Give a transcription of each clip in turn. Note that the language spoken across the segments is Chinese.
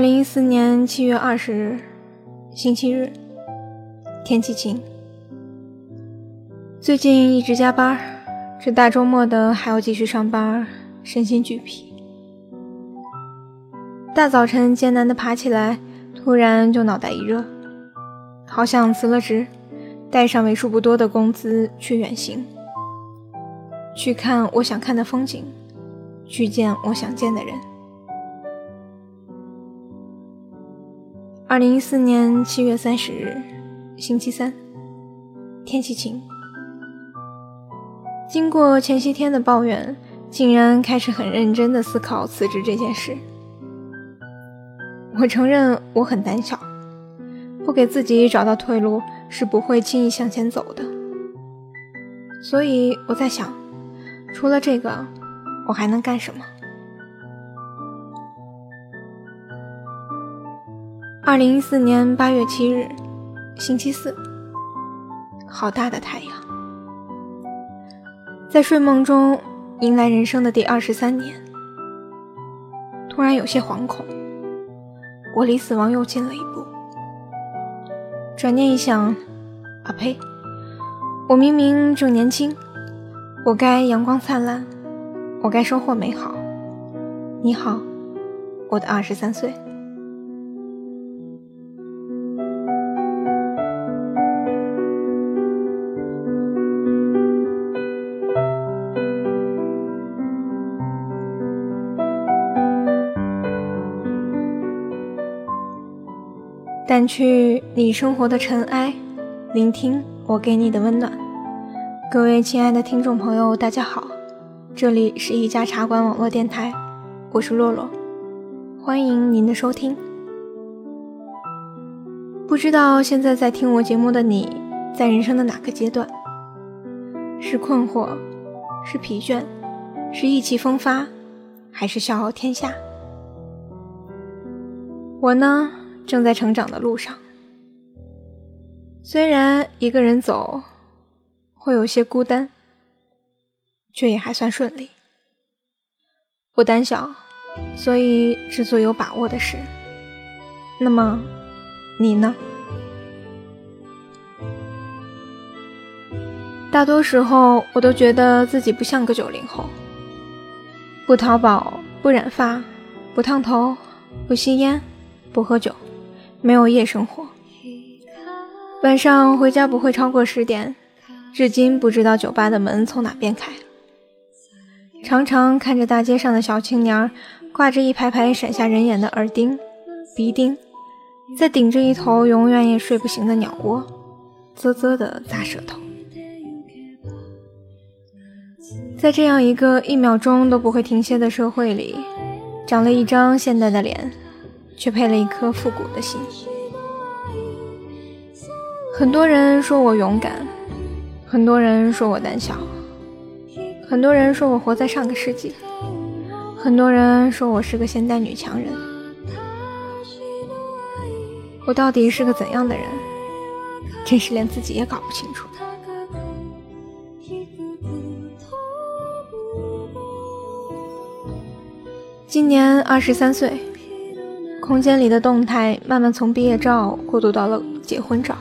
二零一四年七月二十日，星期日，天气晴。最近一直加班，这大周末的还要继续上班，身心俱疲。大早晨艰难的爬起来，突然就脑袋一热，好想辞了职，带上为数不多的工资去远行，去看我想看的风景，去见我想见的人。二零一四年七月三十日，星期三，天气晴。经过前些天的抱怨，竟然开始很认真的思考辞职这件事。我承认我很胆小，不给自己找到退路是不会轻易向前走的。所以我在想，除了这个，我还能干什么？二零一四年八月七日，星期四。好大的太阳！在睡梦中迎来人生的第二十三年，突然有些惶恐。我离死亡又近了一步。转念一想，啊呸！我明明正年轻，我该阳光灿烂，我该收获美好。你好，我的二十三岁。掸去你生活的尘埃，聆听我给你的温暖。各位亲爱的听众朋友，大家好，这里是一家茶馆网络电台，我是洛洛，欢迎您的收听。不知道现在在听我节目的你，在人生的哪个阶段？是困惑，是疲倦，是意气风发，还是笑傲天下？我呢？正在成长的路上，虽然一个人走会有些孤单，却也还算顺利。我胆小，所以只做有把握的事。那么，你呢？大多时候，我都觉得自己不像个九零后，不淘宝，不染发，不烫头，不吸烟，不喝酒。没有夜生活，晚上回家不会超过十点，至今不知道酒吧的门从哪边开。常常看着大街上的小青年，挂着一排排闪瞎人眼的耳钉、鼻钉，在顶着一头永远也睡不醒的鸟窝，啧啧的咂舌头。在这样一个一秒钟都不会停歇的社会里，长了一张现代的脸。却配了一颗复古的心。很多人说我勇敢，很多人说我胆小，很多人说我活在上个世纪，很多人说我是个现代女强人。我到底是个怎样的人？真是连自己也搞不清楚。今年二十三岁。空间里的动态慢慢从毕业照过渡到了结婚照，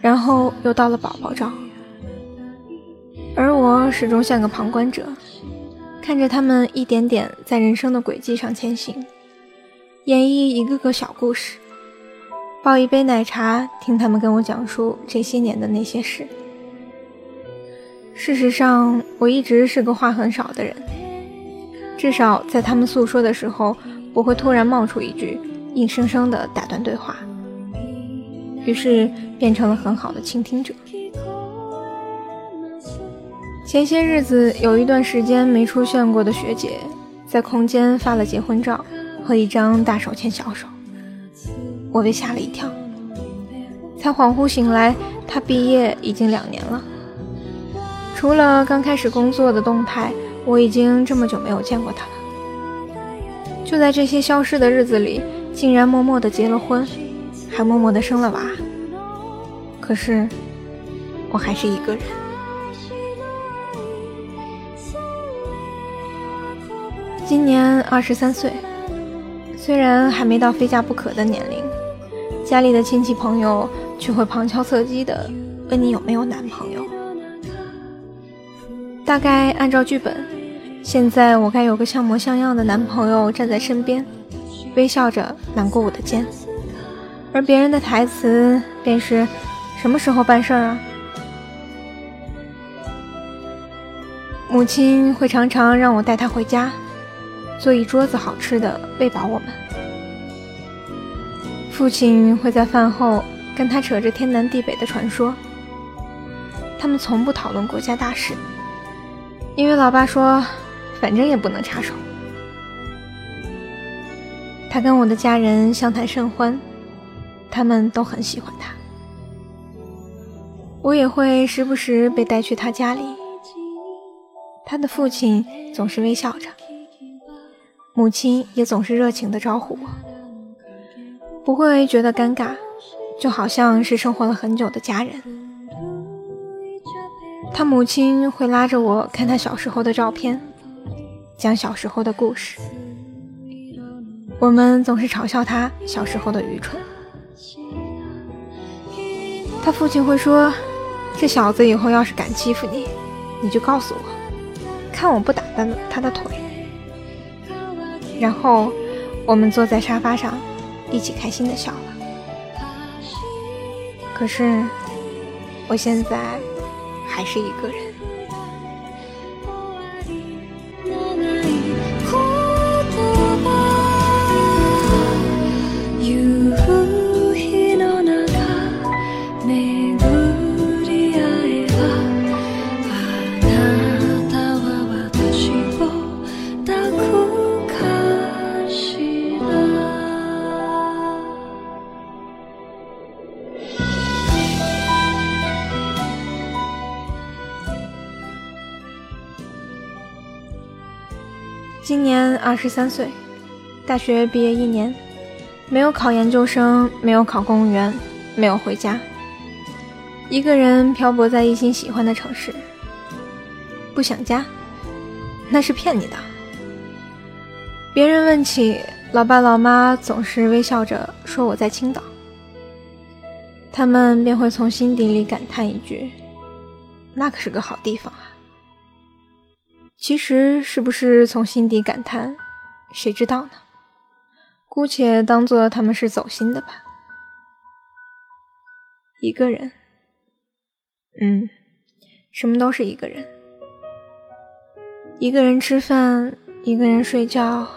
然后又到了宝宝照，而我始终像个旁观者，看着他们一点点在人生的轨迹上前行，演绎一个个小故事，抱一杯奶茶，听他们跟我讲述这些年的那些事。事实上，我一直是个话很少的人，至少在他们诉说的时候。我会突然冒出一句，硬生生的打断对话，于是变成了很好的倾听者。前些日子有一段时间没出现过的学姐，在空间发了结婚照和一张大手牵小手，我被吓了一跳，才恍惚醒来，她毕业已经两年了。除了刚开始工作的动态，我已经这么久没有见过她了。就在这些消失的日子里，竟然默默的结了婚，还默默的生了娃。可是，我还是一个人。今年二十三岁，虽然还没到非嫁不可的年龄，家里的亲戚朋友却会旁敲侧击的问你有没有男朋友。大概按照剧本，现在我该有个像模像样的男朋友站在身边，微笑着揽过我的肩，而别人的台词便是：什么时候办事儿啊？母亲会常常让我带她回家。做一桌子好吃的喂饱我们。父亲会在饭后跟他扯着天南地北的传说。他们从不讨论国家大事，因为老爸说，反正也不能插手。他跟我的家人相谈甚欢，他们都很喜欢他。我也会时不时被带去他家里，他的父亲总是微笑着。母亲也总是热情地招呼我，不会觉得尴尬，就好像是生活了很久的家人。他母亲会拉着我看他小时候的照片，讲小时候的故事。我们总是嘲笑他小时候的愚蠢。他父亲会说：“这小子以后要是敢欺负你，你就告诉我，看我不打断他的腿。”然后，我们坐在沙发上，一起开心的笑了。可是，我现在还是一个人。十三岁，大学毕业一年，没有考研究生，没有考公务员，没有回家，一个人漂泊在一心喜欢的城市。不想家，那是骗你的。别人问起老爸老妈，总是微笑着说我在青岛，他们便会从心底里感叹一句：“那可是个好地方啊。”其实是不是从心底感叹，谁知道呢？姑且当做他们是走心的吧。一个人，嗯，什么都是一个人。一个人吃饭，一个人睡觉，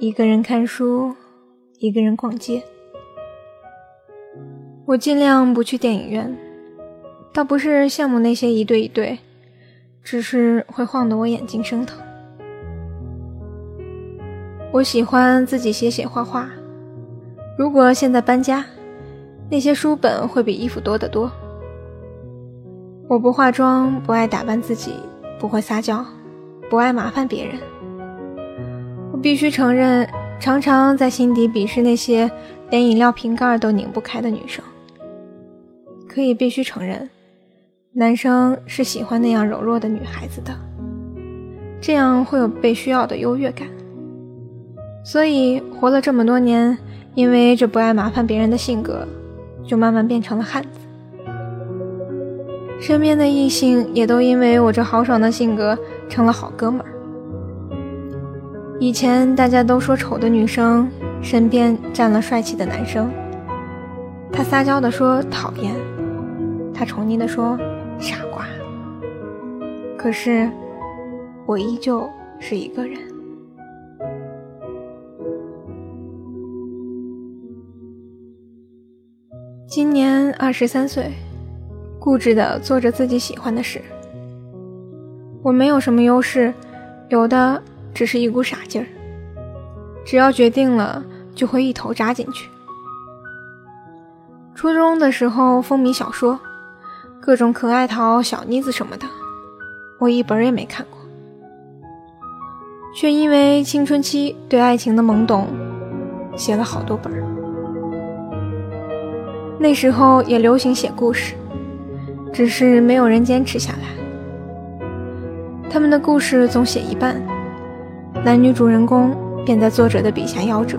一个人看书，一个人逛街。我尽量不去电影院，倒不是羡慕那些一对一对。只是会晃得我眼睛生疼。我喜欢自己写写画画。如果现在搬家，那些书本会比衣服多得多。我不化妆，不爱打扮自己，不会撒娇，不爱麻烦别人。我必须承认，常常在心底鄙视那些连饮料瓶盖都拧不开的女生。可以必须承认。男生是喜欢那样柔弱的女孩子的，这样会有被需要的优越感。所以活了这么多年，因为这不爱麻烦别人的性格，就慢慢变成了汉子。身边的异性也都因为我这豪爽的性格成了好哥们儿。以前大家都说丑的女生身边站了帅气的男生，他撒娇的说讨厌，他宠溺的说。傻瓜，可是我依旧是一个人。今年二十三岁，固执的做着自己喜欢的事。我没有什么优势，有的只是一股傻劲儿。只要决定了，就会一头扎进去。初中的时候风靡小说。各种可爱桃、小妮子什么的，我一本也没看过，却因为青春期对爱情的懵懂，写了好多本。那时候也流行写故事，只是没有人坚持下来。他们的故事总写一半，男女主人公便在作者的笔下夭折，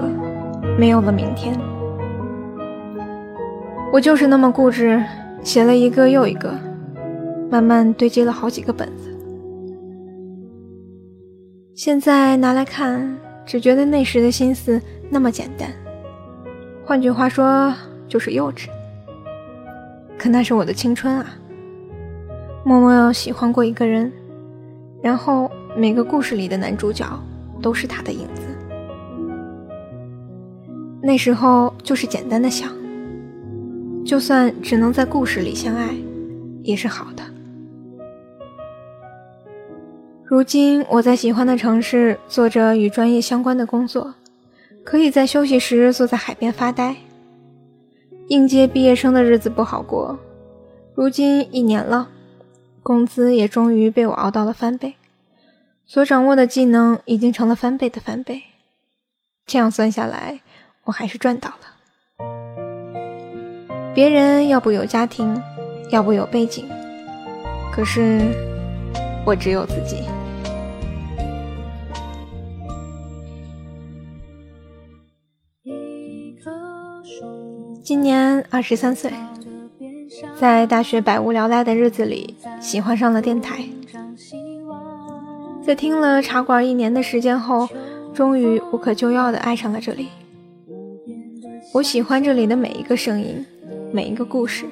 没有了明天。我就是那么固执，写了一个又一个，慢慢堆积了好几个本子。现在拿来看，只觉得那时的心思那么简单，换句话说就是幼稚。可那是我的青春啊！默默喜欢过一个人，然后每个故事里的男主角都是他的影子。那时候就是简单的想，就算只能在故事里相爱，也是好的。如今我在喜欢的城市做着与专业相关的工作，可以在休息时坐在海边发呆。应届毕业生的日子不好过，如今一年了，工资也终于被我熬到了翻倍，所掌握的技能已经成了翻倍的翻倍。这样算下来，我还是赚到了。别人要不有家庭，要不有背景，可是我只有自己。今年二十三岁，在大学百无聊赖的日子里，喜欢上了电台。在听了茶馆一年的时间后，终于无可救药的爱上了这里。我喜欢这里的每一个声音，每一个故事，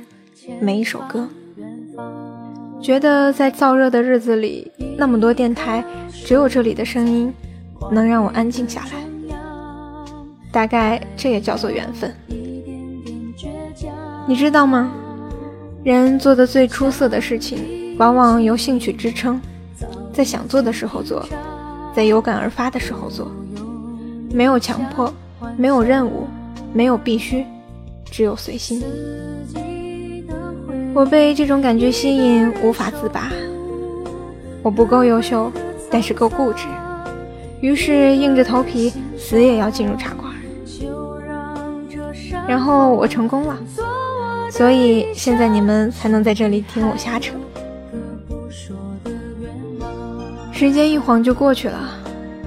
每一首歌。觉得在燥热的日子里，那么多电台，只有这里的声音能让我安静下来。大概这也叫做缘分。你知道吗？人做的最出色的事情，往往由兴趣支撑，在想做的时候做，在有感而发的时候做，没有强迫，没有任务，没有必须，只有随心。我被这种感觉吸引，无法自拔。我不够优秀，但是够固执，于是硬着头皮，死也要进入茶馆。然后我成功了。所以现在你们才能在这里听我瞎扯。时间一晃就过去了，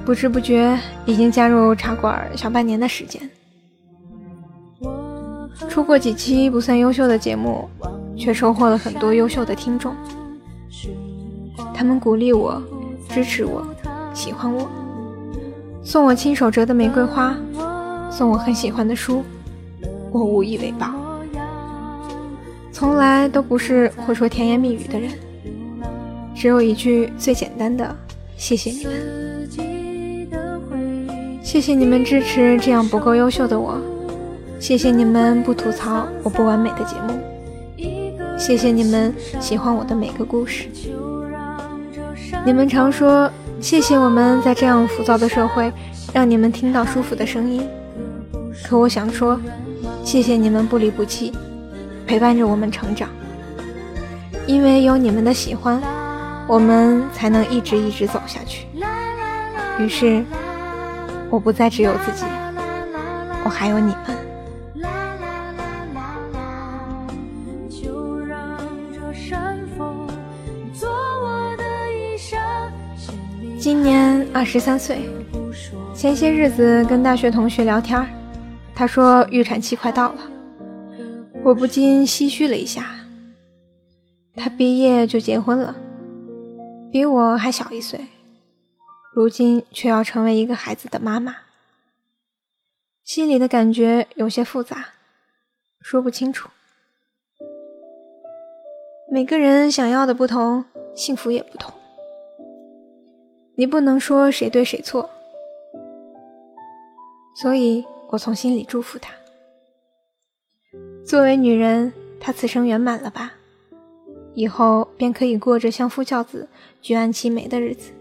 不知不觉已经加入茶馆小半年的时间。出过几期不算优秀的节目，却收获了很多优秀的听众。他们鼓励我，支持我，喜欢我，送我亲手折的玫瑰花，送我很喜欢的书，我无以为报。从来都不是会说甜言蜜语的人，只有一句最简单的“谢谢你们”。谢谢你们支持这样不够优秀的我，谢谢你们不吐槽我不完美的节目，谢谢你们喜欢我的每个故事。你们常说谢谢我们在这样浮躁的社会让你们听到舒服的声音，可我想说，谢谢你们不离不弃。陪伴着我们成长，因为有你们的喜欢，我们才能一直一直走下去。于是，我不再只有自己，我还有你们。今年二十三岁，前些日子跟大学同学聊天，他说预产期快到了。我不禁唏嘘了一下，他毕业就结婚了，比我还小一岁，如今却要成为一个孩子的妈妈，心里的感觉有些复杂，说不清楚。每个人想要的不同，幸福也不同，你不能说谁对谁错，所以我从心里祝福他。作为女人，她此生圆满了吧？以后便可以过着相夫教子、举案齐眉的日子。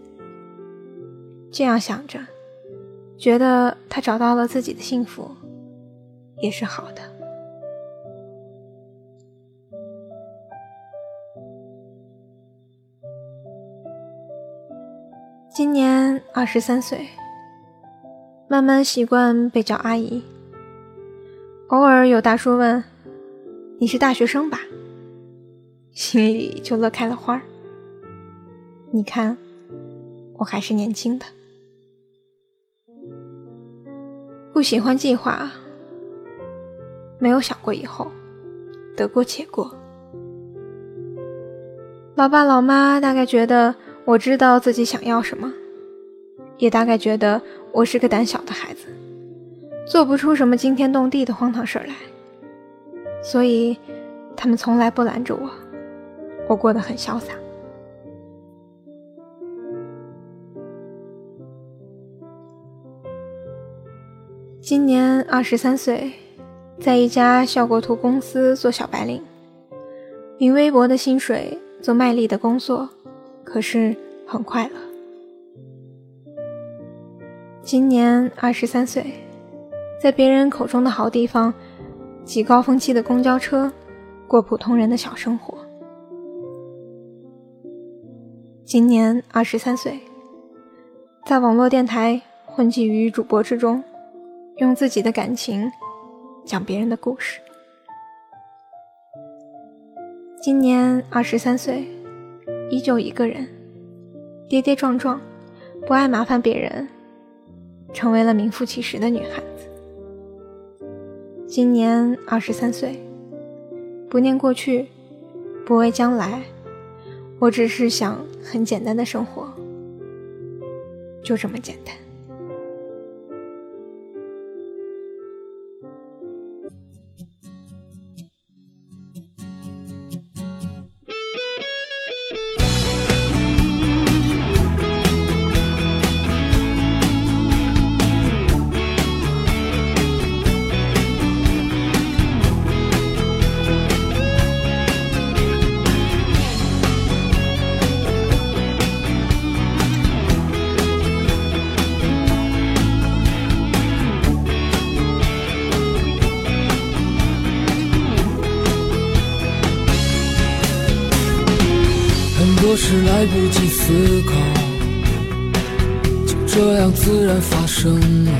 这样想着，觉得她找到了自己的幸福，也是好的。今年二十三岁，慢慢习惯被叫阿姨。偶尔有大叔问。你是大学生吧？心里就乐开了花儿你看，我还是年轻的。不喜欢计划，没有想过以后，得过且过。老爸老妈大概觉得我知道自己想要什么，也大概觉得我是个胆小的孩子，做不出什么惊天动地的荒唐事儿来，所以他们从来不拦着我，我过得很潇洒。今年二十三岁，在一家效果图公司做小白领，领微薄的薪水，做卖力的工作，可是很快乐。今年二十三岁，在别人口中的好地方，挤高峰期的公交车，过普通人的小生活。今年二十三岁，在网络电台混迹于主播之中。用自己的感情讲别人的故事。今年二十三岁，依旧一个人，跌跌撞撞，不爱麻烦别人，成为了名副其实的女孩。今年二十三岁，不念过去，不畏将来，我只是想很简单的生活，就这么简单。来不及思考，就这样自然发生了。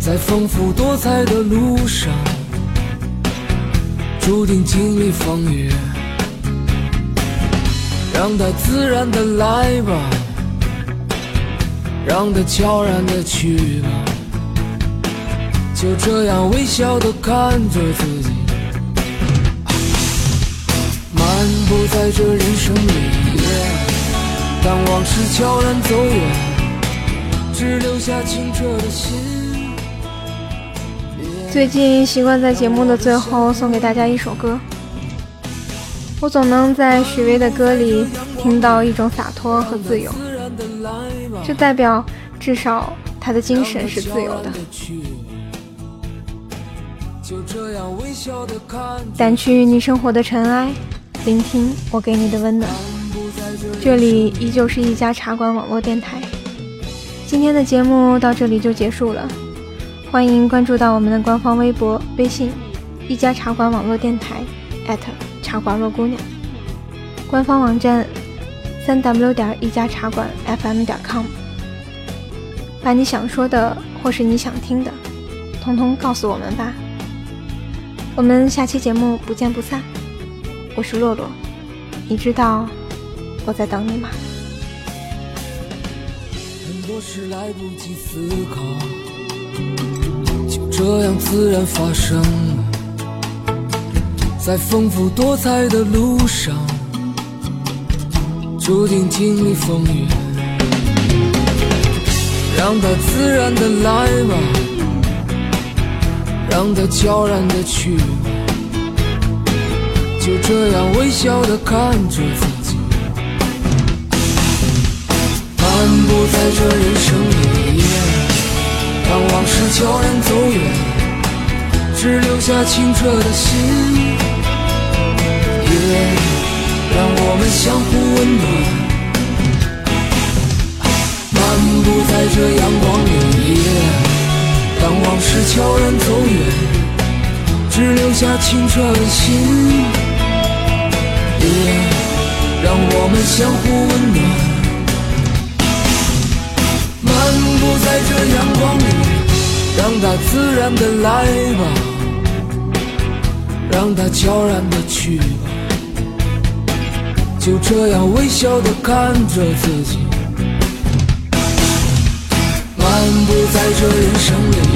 在丰富多彩的路上，注定经历风雨。让它自然的来吧，让它悄然的去吧。就这样微笑的看着自己。漫步在这人生里，当往事悄然走远，只留下清澈的心。最近习惯在节目的最后送给大家一首歌，我总能在许巍的歌里听到一种洒脱和自由，这代表至少他的精神是自由的。掸去你生活的尘埃。聆听我给你的温暖，这里依旧是一家茶馆网络电台。今天的节目到这里就结束了，欢迎关注到我们的官方微博、微信“一家茶馆网络电台”茶馆若姑娘，官方网站三 w 点一家茶馆 fm 点 com，把你想说的或是你想听的，通通告诉我们吧。我们下期节目不见不散。我是洛洛，你知道我在等你吗？很多事来不及思考，就这样自然发生了。在丰富多彩的路上，注定经历风雨。让它自然的来吧，让它悄然的去吧。就这样微笑的看着自己，漫步在这人生里，当往事悄然走远，只留下清澈的心，也让我们相互温暖。漫步在这阳光里，当往事悄然走远，只留下清澈的心。相互温暖，漫步在这阳光里，让它自然的来吧，让它悄然的去吧，就这样微笑的看着自己，漫步在这人生里。